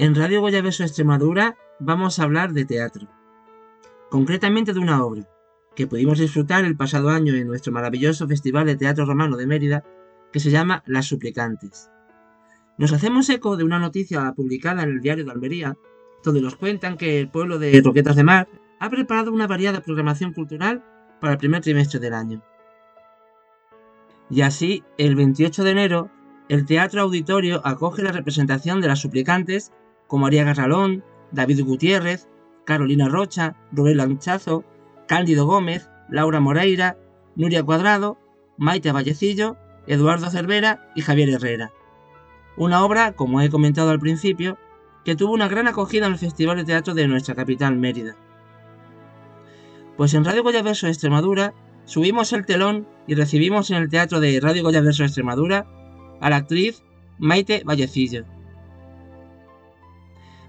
En Radio Goyaverso Extremadura vamos a hablar de teatro, concretamente de una obra que pudimos disfrutar el pasado año en nuestro maravilloso Festival de Teatro Romano de Mérida, que se llama Las Suplicantes. Nos hacemos eco de una noticia publicada en el diario de Almería, donde nos cuentan que el pueblo de Roquetas de Mar ha preparado una variada programación cultural para el primer trimestre del año. Y así, el 28 de enero, el Teatro Auditorio acoge la representación de las suplicantes como María Garralón, David Gutiérrez, Carolina Rocha, Rubén Lanchazo, Cándido Gómez, Laura Moreira, Nuria Cuadrado, Maite Vallecillo, Eduardo Cervera y Javier Herrera. Una obra, como he comentado al principio, que tuvo una gran acogida en el Festival de Teatro de nuestra capital, Mérida. Pues en Radio Goyaverso Extremadura subimos el telón y recibimos en el Teatro de Radio Goyaverso Extremadura a la actriz Maite Vallecillo.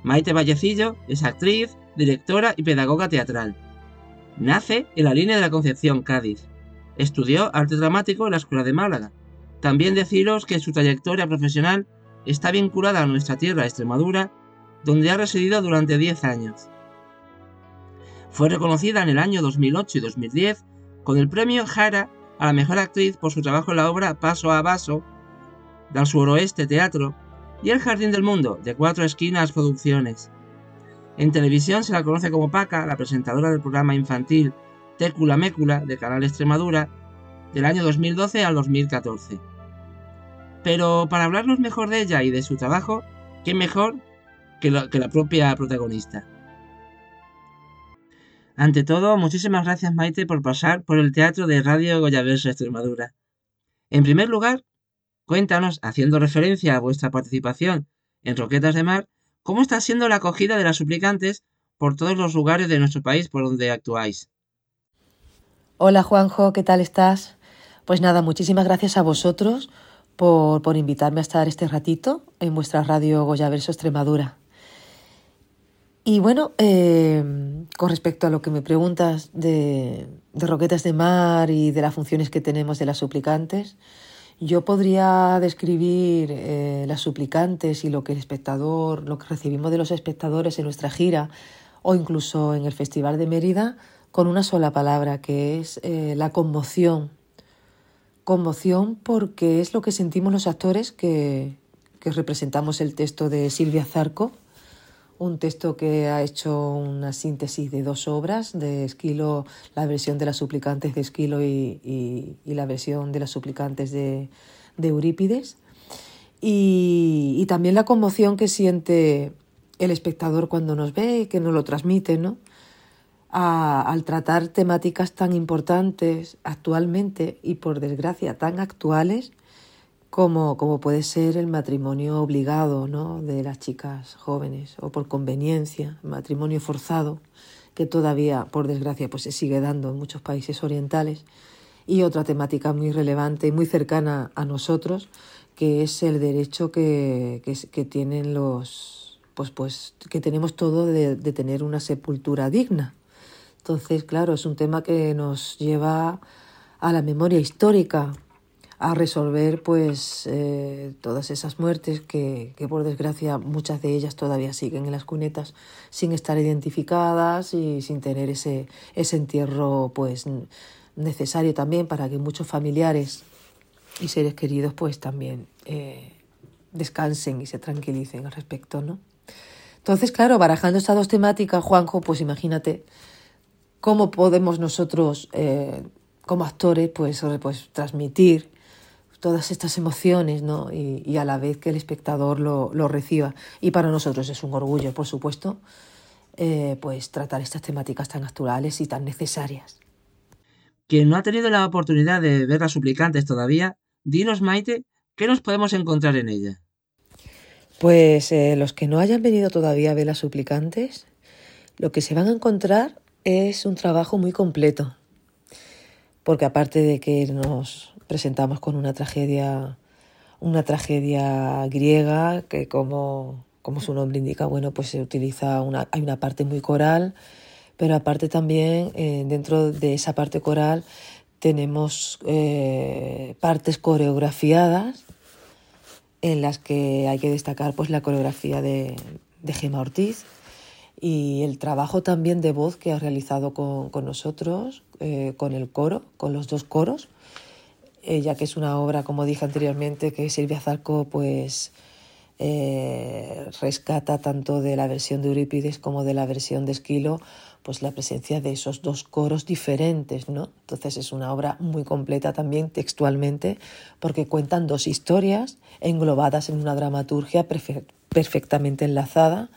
Maite Vallecillo es actriz, directora y pedagoga teatral. Nace en la línea de la Concepción, Cádiz. Estudió arte dramático en la Escuela de Málaga. También deciros que su trayectoria profesional está vinculada a nuestra tierra, Extremadura, donde ha residido durante 10 años. Fue reconocida en el año 2008 y 2010 con el premio Jara a la mejor actriz por su trabajo en la obra Paso a Vaso, del suroeste teatro, y El Jardín del Mundo, de Cuatro Esquinas Producciones. En televisión se la conoce como Paca, la presentadora del programa infantil Técula Mécula de Canal Extremadura, del año 2012 al 2014. Pero para hablarnos mejor de ella y de su trabajo, ¿qué mejor que, que la propia protagonista? Ante todo, muchísimas gracias Maite por pasar por el teatro de Radio Goyaverso Extremadura. En primer lugar, Cuéntanos, haciendo referencia a vuestra participación en Roquetas de Mar, cómo está siendo la acogida de las suplicantes por todos los lugares de nuestro país por donde actuáis. Hola Juanjo, ¿qué tal estás? Pues nada, muchísimas gracias a vosotros por, por invitarme a estar este ratito en vuestra radio Goyaverso Extremadura. Y bueno, eh, con respecto a lo que me preguntas de, de Roquetas de Mar y de las funciones que tenemos de las suplicantes, yo podría describir eh, las suplicantes y lo que el espectador, lo que recibimos de los espectadores en nuestra gira o incluso en el Festival de Mérida con una sola palabra, que es eh, la conmoción. Conmoción porque es lo que sentimos los actores que, que representamos el texto de Silvia Zarco un texto que ha hecho una síntesis de dos obras, de Esquilo, la versión de las suplicantes de Esquilo y, la versión de las suplicantes de, Eurípides. Y, también la conmoción que siente el espectador cuando nos ve y que nos lo transmite, ¿no? al tratar temáticas tan importantes actualmente y por desgracia tan actuales como, como puede ser el matrimonio obligado ¿no? de las chicas jóvenes o por conveniencia, matrimonio forzado, que todavía, por desgracia, pues se sigue dando en muchos países orientales. Y otra temática muy relevante y muy cercana a nosotros, que es el derecho que, que, tienen los, pues, pues, que tenemos todo de, de tener una sepultura digna. Entonces, claro, es un tema que nos lleva a la memoria histórica, a resolver pues eh, todas esas muertes que, que, por desgracia muchas de ellas todavía siguen en las cunetas sin estar identificadas y sin tener ese, ese entierro pues necesario también para que muchos familiares y seres queridos pues también eh, descansen y se tranquilicen al respecto, ¿no? Entonces, claro, barajando estas dos temáticas, Juanjo, pues imagínate cómo podemos nosotros eh, como actores pues, pues transmitir todas estas emociones ¿no? y, a la vez que el espectador lo, lo, reciba. Y para nosotros es un orgullo, por supuesto, eh, pues tratar estas temáticas tan actuales y tan necesarias. Quien no ha tenido la oportunidad de ver las suplicantes todavía, dinos, Maite, ¿qué nos podemos encontrar en ella? Pues eh, los que no hayan venido todavía a ver las suplicantes, lo que se van a encontrar es un trabajo muy completo. Porque aparte de que nos presentamos con una tragedia, una tragedia griega que como, como su nombre indica, bueno, pues se utiliza una, hay una parte muy coral, pero aparte también eh, dentro de esa parte coral tenemos eh, partes coreografiadas en las que hay que destacar pues la coreografía de, de Gema Ortiz y el trabajo también de voz que ha realizado con, nosotros, eh, con el coro, con los dos coros, eh, ya que es una obra, como dije anteriormente, que Silvia Zarco pues eh, rescata tanto de la versión de Eurípides como de la versión de Esquilo, pues la presencia de esos dos coros diferentes, ¿no? Entonces es una obra muy completa también textualmente, porque cuentan dos historias englobadas en una dramaturgia perfectamente enlazada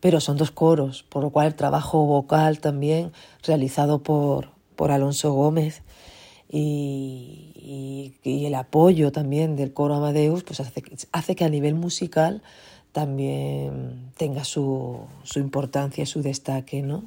pero son dos coros, por lo cual el trabajo vocal también realizado por, por Alonso Gómez y, y, el apoyo también del coro Amadeus pues hace, que a nivel musical también tenga su, su importancia y su destaque, ¿no?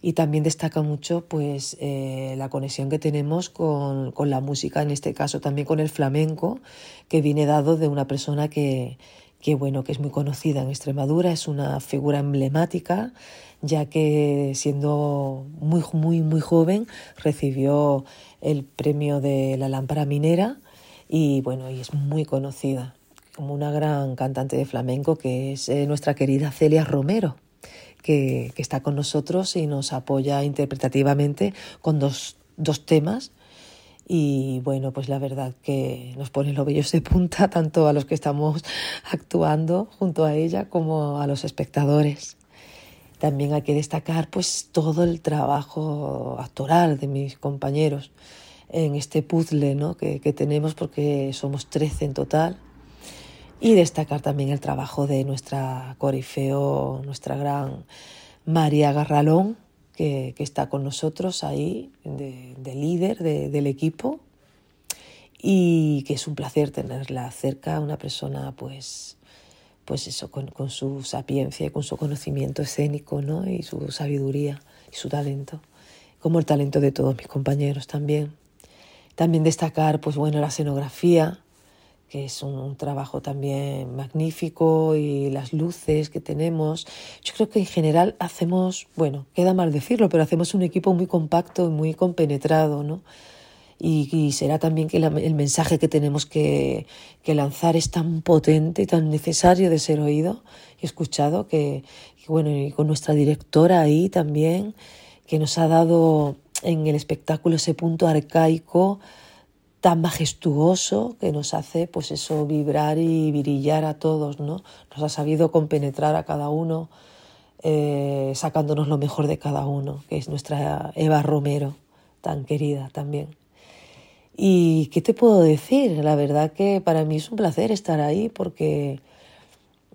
y también destaca mucho pues eh, la conexión que tenemos con, con, la música, en este caso también con el flamenco, que viene dado de una persona que, que bueno, que es muy conocida en Extremadura, es una figura emblemática, ya que siendo muy, muy, muy joven recibió el premio de la lámpara minera y bueno, y es muy conocida como una gran cantante de flamenco que es eh, nuestra querida Celia Romero. Que, que, está con nosotros y nos apoya interpretativamente con dos, dos temas y bueno, pues la verdad que nos pone los vellos de punta tanto a los que estamos actuando junto a ella como a los espectadores. También hay que destacar pues todo el trabajo actoral de mis compañeros en este puzzle ¿no? que, que tenemos porque somos 13 en total. Y destacar también el trabajo de nuestra corifeo, nuestra gran María Garralón, que, está con nosotros ahí, de, líder del equipo, y que es un placer tenerla cerca, una persona pues, pues eso, con, su sapiencia y con su conocimiento escénico, ¿no? Y su sabiduría y su talento, como el talento de todos mis compañeros también. También destacar, pues bueno, la escenografía, que es un, trabajo también magnífico y las luces que tenemos. Yo creo que en general hacemos, bueno, queda mal decirlo, pero hacemos un equipo muy compacto y muy compenetrado, ¿no? Y, será también que el mensaje que tenemos que, lanzar es tan potente y tan necesario de ser oído y escuchado que, que, bueno, y con nuestra directora ahí también, que nos ha dado en el espectáculo ese punto arcaico, tan majestuoso que nos hace pues eso vibrar y brillar a todos, ¿no? Nos ha sabido compenetrar a cada uno, eh, sacándonos lo mejor de cada uno, que es nuestra Eva Romero, tan querida también. Y qué te puedo decir, la verdad que para mí es un placer estar ahí porque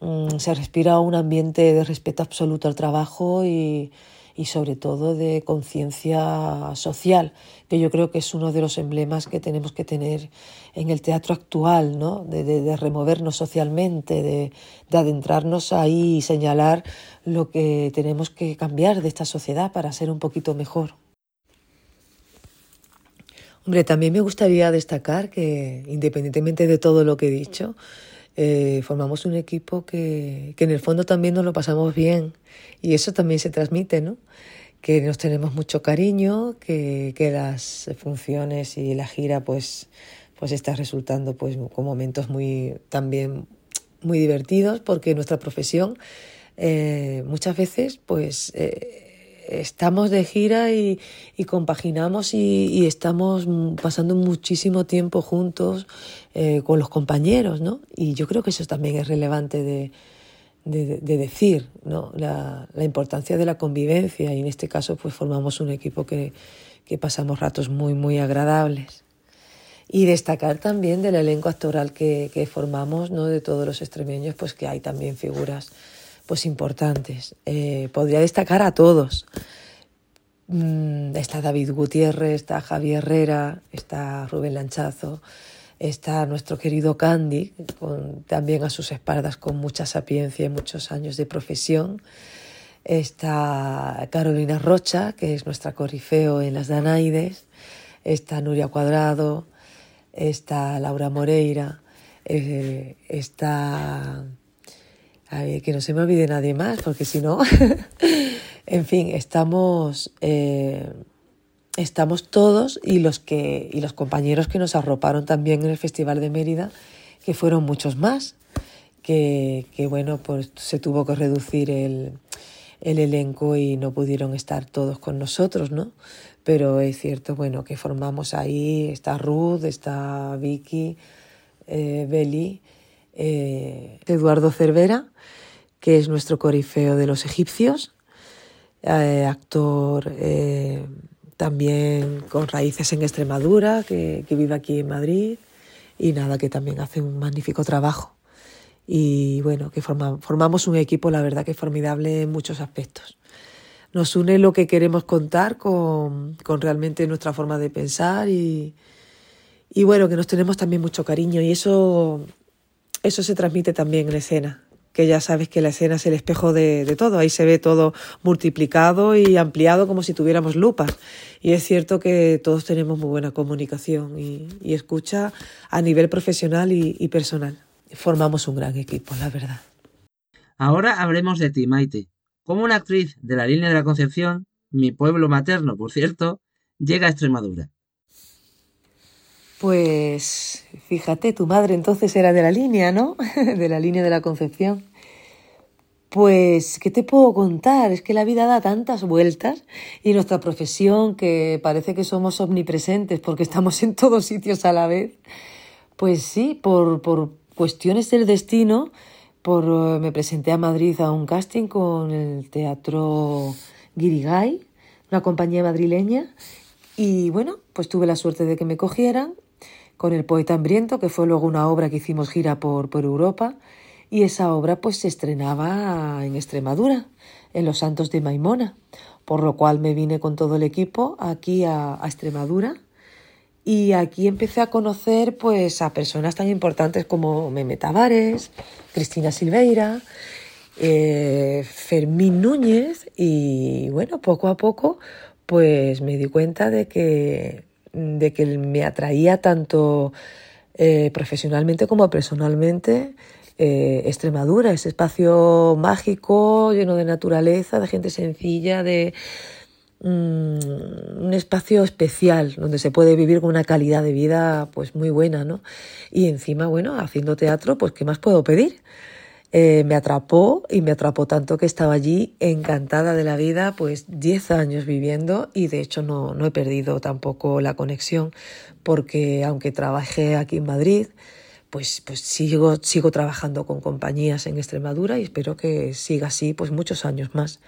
mm, se respira un ambiente de respeto absoluto al trabajo y, y sobre todo de conciencia social, que yo creo que es uno de los emblemas que tenemos que tener en el teatro actual, ¿no? de, removernos socialmente, de, adentrarnos ahí y señalar lo que tenemos que cambiar de esta sociedad para ser un poquito mejor. Hombre, también me gustaría destacar que, independientemente de todo lo que he dicho, eh, formamos un equipo que, que, en el fondo también nos lo pasamos bien y eso también se transmite, ¿no? Que nos tenemos mucho cariño, que, que las funciones y la gira pues, pues está resultando pues con momentos muy también muy divertidos porque nuestra profesión eh, muchas veces pues eh, estamos de gira y, compaginamos y, estamos pasando muchísimo tiempo juntos eh, con los compañeros, ¿no? Y yo creo que eso también es relevante de, decir, ¿no? La, importancia de la convivencia y en este caso pues formamos un equipo que, pasamos ratos muy, muy agradables. Y destacar también del elenco actoral que, que formamos, ¿no? De todos los extremeños, pues que hay también figuras pues importantes. Eh, podría destacar a todos. Mm, está David Gutiérrez, está Javier Herrera, está Rubén Lanchazo, está nuestro querido Candy, con, también a sus espaldas con mucha sapiencia y muchos años de profesión. Está Carolina Rocha, que es nuestra corifeo en las Danaides. Está Nuria Cuadrado, está Laura Moreira, eh, está que no se me olvide nadie más, porque si no, en fin, estamos, eh, estamos todos y los, que, y los compañeros que nos arroparon también en el Festival de Mérida, que fueron muchos más. que, bueno, pues se tuvo que reducir el, elenco y no pudieron estar todos con nosotros, ¿no? Pero es cierto, bueno, que formamos ahí, está Ruth, está Vicky, eh, Beli, eh, Eduardo Cervera, que es nuestro corifeo de los egipcios, eh, actor también con raíces en Extremadura, que, vive aquí en Madrid, y nada, que también hace un magnífico trabajo y bueno, que formamos un equipo, la verdad que formidable en muchos aspectos. Nos une lo que queremos contar con, realmente nuestra forma de pensar y, bueno, que nos tenemos también mucho cariño y eso, eso se transmite también en escena, que ya sabes que la escena es el espejo de, todo, ahí se ve todo multiplicado y ampliado como si tuviéramos lupas. Y es cierto que todos tenemos muy buena comunicación y, y escucha a nivel profesional y, y personal formamos un gran equipo, la verdad. Ahora hablemos de ti, Maite. Como una actriz de la línea de la Concepción, mi pueblo materno, por cierto, llega a Extremadura. Pues fíjate, tu madre entonces era de la línea, ¿no? de la línea de la Concepción. Pues, ¿qué te puedo contar? Es que la vida da tantas vueltas y nuestra profesión, que parece que somos omnipresentes porque estamos en todos sitios a la vez, pues sí, por, por, cuestiones del destino, por, eh, me presenté a Madrid a un casting con el Teatro Guirigay, una compañía madrileña, y bueno, pues tuve la suerte de que me cogieran con El Poeta Hambriento, que fue luego una obra que hicimos gira por, Europa, y esa obra pues se estrenaba en Extremadura, en Los Santos de Maimona, por lo cual me vine con todo el equipo aquí a, a Extremadura y aquí empecé a conocer pues a personas tan importantes como Meme Tavares, Cristina Silveira, eh, Fermín Núñez y bueno, poco a poco pues me di cuenta de que, de que me atraía tanto eh, profesionalmente como personalmente eh, Extremadura, ese espacio mágico, lleno de naturaleza, de gente sencilla, de, un espacio especial donde se puede vivir con una calidad de vida pues muy buena, ¿no? Y encima, bueno, haciendo teatro, pues ¿qué más puedo pedir? Eh, me atrapó y me atrapó tanto que estaba allí encantada de la vida, pues 10 años viviendo y de hecho no, no he perdido tampoco la conexión porque aunque trabajé aquí en Madrid, pues, pues sigo, sigo trabajando con compañías en Extremadura y espero que siga así pues muchos años más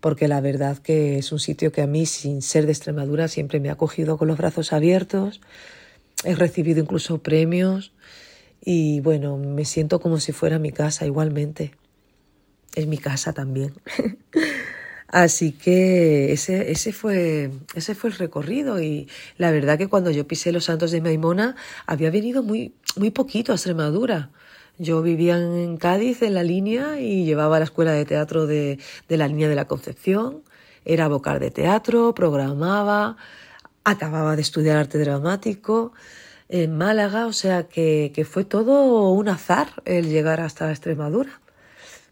porque la verdad que es un sitio que a mí, sin ser de Extremadura, siempre me ha cogido con los brazos abiertos. He recibido incluso premios y bueno, me siento como si fuera mi casa igualmente. Es mi casa también. Así que ese, ese, fue, ese fue el recorrido y la verdad que cuando yo pisé los Santos de Maimona había venido muy, muy poquito a Extremadura. Yo vivía en Cádiz, en la línea, y llevaba la escuela de teatro de, de la línea de la Concepción. Era vocal de teatro, programaba, acababa de estudiar arte dramático en Málaga, o sea que, que fue todo un azar el llegar hasta Extremadura.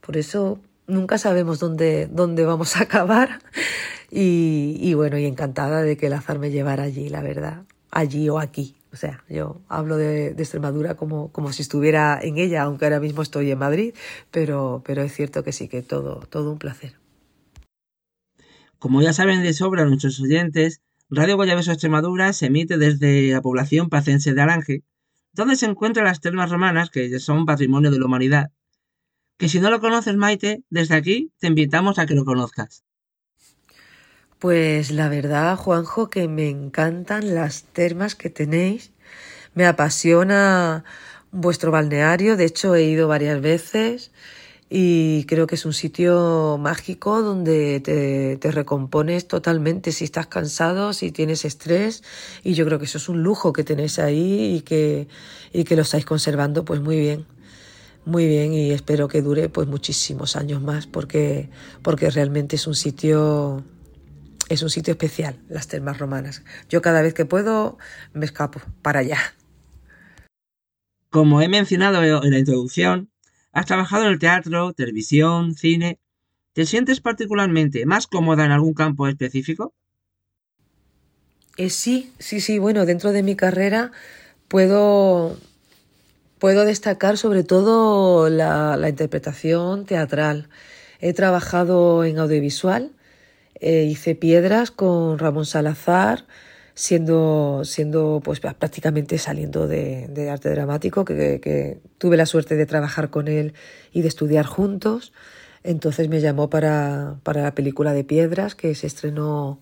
Por eso nunca sabemos dónde, dónde vamos a acabar. Y, bueno, y encantada de que el azar me llevara allí, la verdad. Allí o aquí. O sea, yo hablo de, Extremadura como, como, si estuviera en ella, aunque ahora mismo estoy en Madrid, pero, pero es cierto que sí, que todo, todo un placer. Como ya saben de sobra nuestros oyentes, Radio Guayabeso Extremadura se emite desde la población pacense de Alange, donde se encuentran las termas romanas, que son patrimonio de la humanidad. Que si no lo conoces, Maite, desde aquí te invitamos a que lo conozcas. Pues la verdad, Juanjo, que me encantan las termas que tenéis. Me apasiona vuestro balneario. De hecho, he ido varias veces y creo que es un sitio mágico donde te, te, recompones totalmente si estás cansado, si tienes estrés y yo creo que eso es un lujo que tenéis ahí y que, y que lo estáis conservando pues muy bien. Muy bien y espero que dure pues muchísimos años más porque, porque realmente es un sitio es un sitio especial, las termas romanas. Yo cada vez que puedo me escapo para allá. Como he mencionado en la introducción, has trabajado en el teatro, televisión, cine. ¿Te sientes particularmente más cómoda en algún campo específico? Eh, sí, sí, sí. Bueno, dentro de mi carrera puedo puedo destacar sobre todo la, interpretación teatral. He trabajado en audiovisual, eh, hice piedras con Ramón Salazar, siendo, siendo pues prácticamente saliendo de, arte dramático, que, tuve la suerte de trabajar con él y de estudiar juntos. Entonces me llamó para, para la película de piedras que se estrenó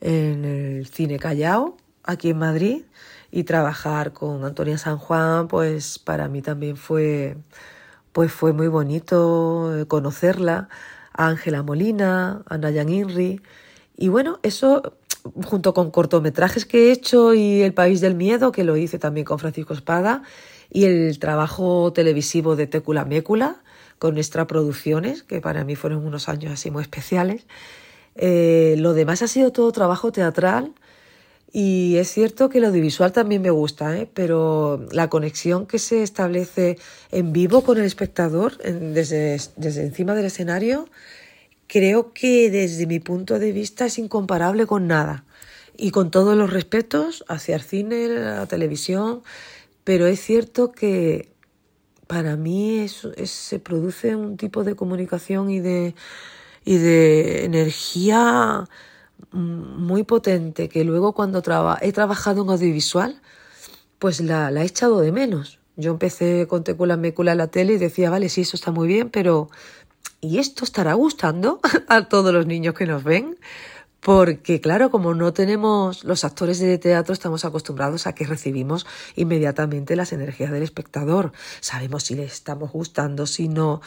en el Cine Callao, aquí en Madrid, y trabajar con Antonia San Juan, pues para mí también fue, pues fue muy bonito conocerla, a Ángela Molina, a Nayan Inri, y bueno, eso junto con cortometrajes que he hecho y El País del Miedo, que lo hice también con Francisco Espada, y el trabajo televisivo de Técula Mécula con Extra Producciones, que para mí fueron unos años así muy especiales. Eh, lo demás ha sido todo trabajo teatral y es cierto que lo audiovisual también me gusta, ¿eh? pero la conexión que se establece en vivo con el espectador desde, desde encima del escenario creo que desde mi punto de vista es incomparable con nada. Y con todos los respetos hacia el cine, la televisión, pero es cierto que para mí se produce un tipo de comunicación y de, y de energía muy potente que luego cuando he trabajado en audiovisual, pues la, la, he echado de menos. Yo empecé con Tecula Mécula en la tele y decía, vale, sí, eso está muy bien, pero ¿y esto estará gustando a todos los niños que nos ven? Porque claro, como no tenemos los actores de teatro, estamos acostumbrados a que recibimos inmediatamente las energías del espectador. Sabemos si le estamos gustando, si no,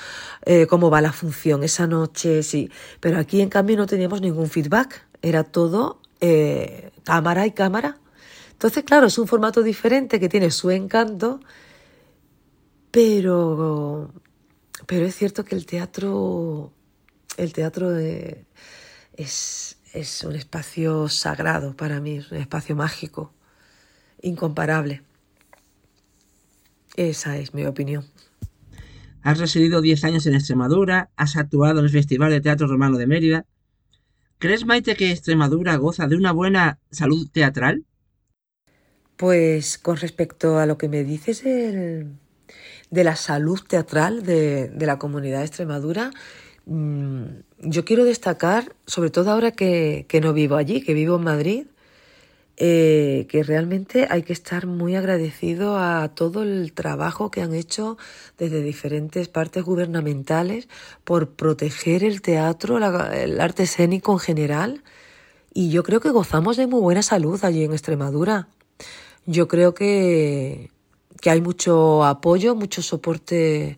eh, cómo va la función esa noche, sí. Pero aquí en cambio no teníamos ningún feedback. Era todo eh, cámara y cámara. Entonces, claro, es un formato diferente que tiene su encanto, pero pero es cierto que el teatro, el teatro es, es un espacio sagrado para mí, es un espacio mágico, incomparable. Esa es mi opinión. Has residido 10 años en Extremadura, has actuado en el Festival de Teatro Romano de Mérida. ¿Crees, Maite, que Extremadura goza de una buena salud teatral? Pues con respecto a lo que me dices, el, de la salud teatral de, la comunidad de Extremadura, mm, yo quiero destacar, sobre todo ahora que, no vivo allí, que vivo en Madrid, eh, que realmente hay que estar muy agradecido a todo el trabajo que han hecho desde diferentes partes gubernamentales por proteger el teatro, el arte escénico en general. Y yo creo que gozamos de muy buena salud allí en Extremadura. Yo creo que, que hay mucho apoyo, mucho soporte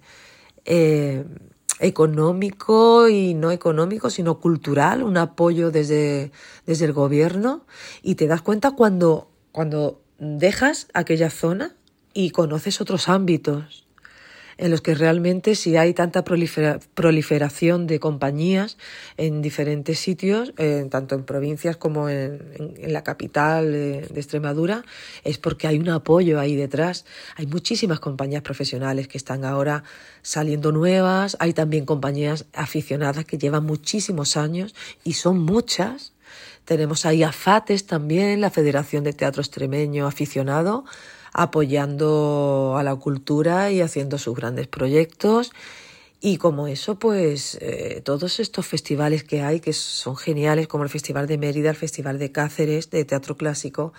eh, económico y no económico, sino cultural, un apoyo desde, desde el gobierno. Y te das cuenta cuando, cuando dejas aquella zona y conoces otros ámbitos en los que realmente si hay tanta proliferación de compañías en diferentes sitios, eh, tanto en provincias como en, la capital de, Extremadura, es porque hay un apoyo ahí detrás. Hay muchísimas compañías profesionales que están ahora saliendo nuevas, hay también compañías aficionadas que llevan muchísimos años y son muchas. Tenemos ahí a FATES también, la Federación de Teatro Extremeño Aficionado, apoyando a la cultura y haciendo sus grandes proyectos. Y como eso, pues eh, todos estos festivales que hay, que son geniales, como el Festival de Mérida, el Festival de Cáceres, de Teatro Clásico,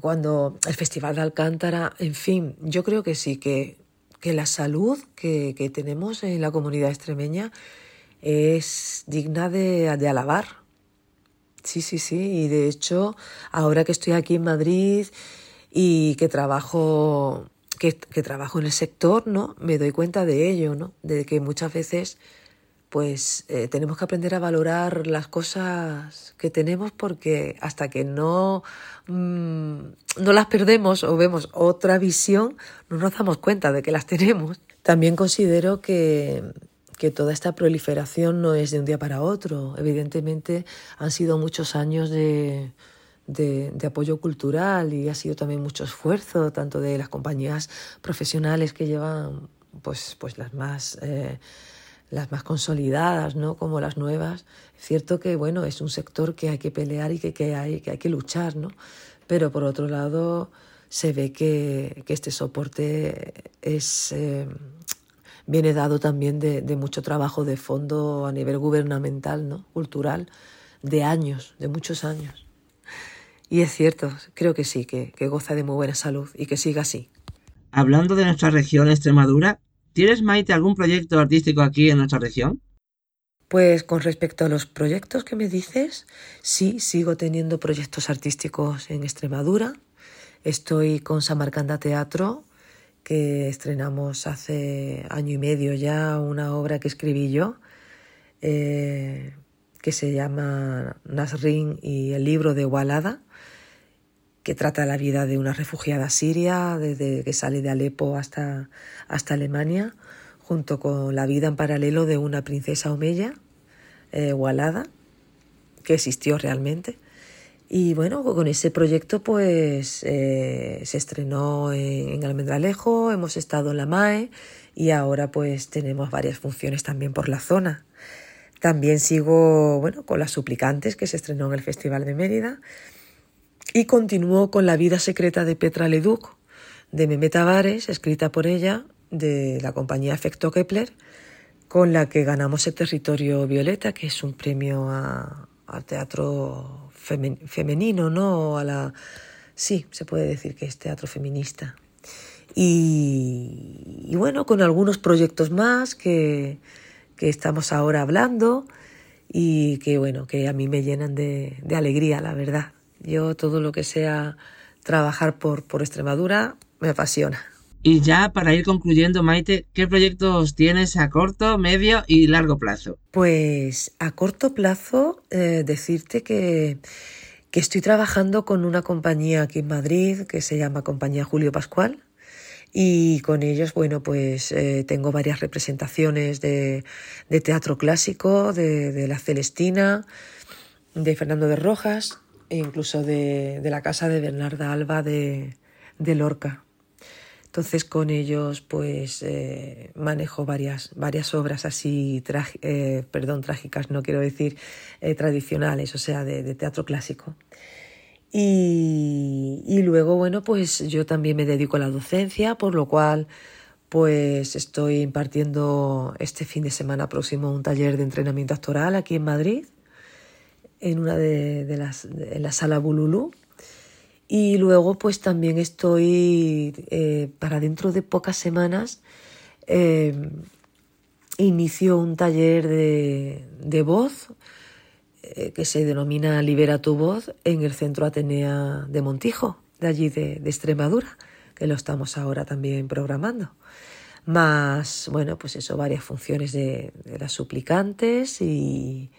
cuando el Festival de Alcántara, en fin, yo creo que sí, que, que la salud que, que tenemos en la comunidad extremeña es digna de, de alabar. Sí, sí, sí, y de hecho, ahora que estoy aquí en Madrid y que trabajo, que, trabajo en el sector, ¿no? Me doy cuenta de ello, ¿no? De que muchas veces pues eh, tenemos que aprender a valorar las cosas que tenemos porque hasta que no, mm, no las perdemos o vemos otra visión, no nos damos cuenta de que las tenemos. También considero que, que toda esta proliferación no es de un día para otro. Evidentemente han sido muchos años de, de, apoyo cultural y ha sido también mucho esfuerzo, tanto de las compañías profesionales que llevan pues, pues las más eh, las más consolidadas, ¿no? como las nuevas. Es cierto que bueno, es un sector que hay que pelear y que, que hay, que que luchar, ¿no? Pero por otro lado, se ve que, este soporte es, eh, viene dado también de, mucho trabajo de fondo a nivel gubernamental, ¿no? cultural, de años, de muchos años. Y es cierto, creo que sí, que, que goza de muy buena salud y que siga así. Hablando de nuestra región, Extremadura, ¿tienes, Maite, algún proyecto artístico aquí en nuestra región? Pues con respecto a los proyectos que me dices, sí, sigo teniendo proyectos artísticos en Extremadura. Estoy con Samarcanda Teatro, que estrenamos hace año y medio ya una obra que escribí yo, eh, que se llama Nasrin y el libro de Walada, que trata la vida de una refugiada siria desde que sale de Alepo hasta, hasta Alemania junto con la vida en paralelo de una princesa omeya, eh, Walada, que existió realmente. Y bueno, con ese proyecto pues eh, se estrenó en, en, Almendralejo, hemos estado en la MAE y ahora pues tenemos varias funciones también por la zona. También sigo bueno, con Las Suplicantes, que se estrenó en el Festival de Mérida, y continúo con La vida secreta de Petra Leduc, de Mehmet Tavares, escrita por ella de la compañía Efecto Kepler, con la que ganamos el Territorio Violeta, que es un premio al teatro femenino, ¿no? A la, sí, se puede decir que es teatro feminista. Y, bueno, con algunos proyectos más que, que, estamos ahora hablando y que bueno, que a mí me llenan de, de alegría, la verdad. Yo todo lo que sea trabajar por, por Extremadura me apasiona. Y ya para ir concluyendo, Maite, ¿qué proyectos tienes a corto, medio y largo plazo? Pues a corto plazo, eh, decirte que, que estoy trabajando con una compañía aquí en Madrid que se llama Compañía Julio Pascual. Y con ellos, bueno, pues eh, tengo varias representaciones de, de teatro clásico, de, de, La Celestina, de Fernando de Rojas e incluso de, de la casa de Bernarda Alba de, Lorca. Entonces con ellos pues eh, manejo varias, varias obras así, eh, perdón, trágicas, no quiero decir eh, tradicionales, o sea, de, teatro clásico. Y, y, luego, bueno, pues yo también me dedico a la docencia, por lo cual pues estoy impartiendo este fin de semana próximo un taller de entrenamiento actoral aquí en Madrid, en una de, de las, en la sala Bululú. Y luego pues también estoy eh, para dentro de pocas semanas eh, inicio un taller de, voz eh, que se denomina Libera tu voz en el Centro Atenea de Montijo, de allí de, Extremadura, que lo estamos ahora también programando. Más, bueno, pues eso, varias funciones de las suplicantes y,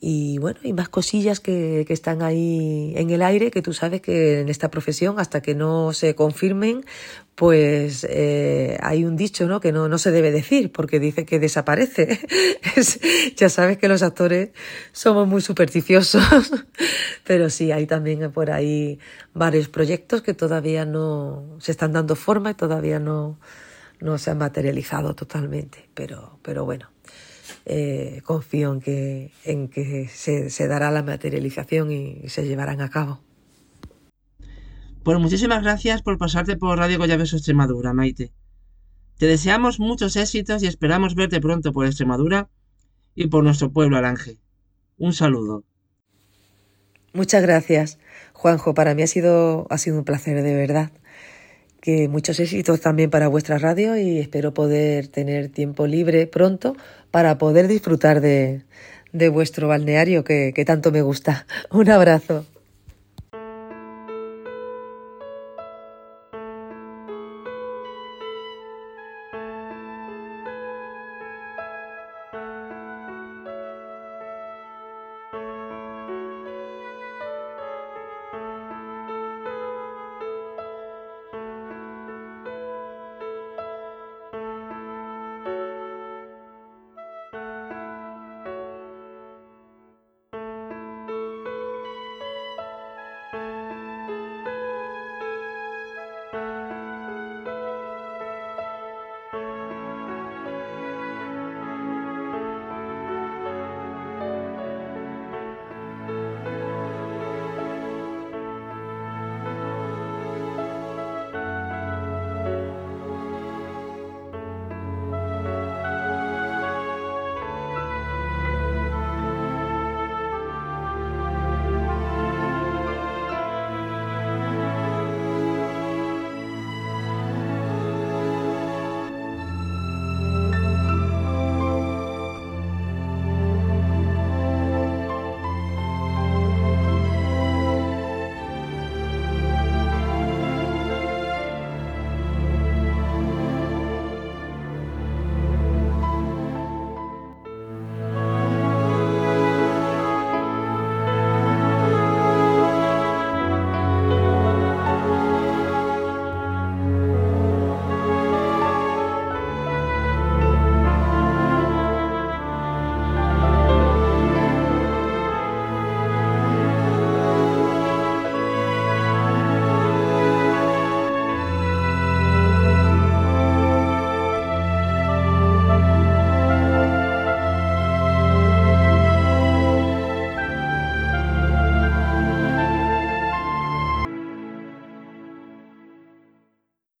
y bueno, y más cosillas que, que, están ahí en el aire, que tú sabes que en esta profesión, hasta que no se confirmen, pues eh, hay un dicho ¿no? que no, no se debe decir, porque dice que desaparece. ya sabes que los actores somos muy supersticiosos, pero sí, hay también por ahí varios proyectos que todavía no se están dando forma y todavía no, no se han materializado totalmente, pero, pero bueno eh, confío en que, en que se, dará la materialización y, se llevarán a cabo. Pues muchísimas gracias por pasarte por Radio Goyaveso Extremadura, Maite. Te deseamos muchos éxitos y esperamos verte pronto por Extremadura y por nuestro pueblo Alange. Un saludo. Muchas gracias, Juanjo. Para mí ha sido, ha sido un placer de verdad que muchos éxitos también para vuestra radio y espero poder tener tiempo libre pronto para poder disfrutar de, de vuestro balneario que, que tanto me gusta. Un abrazo.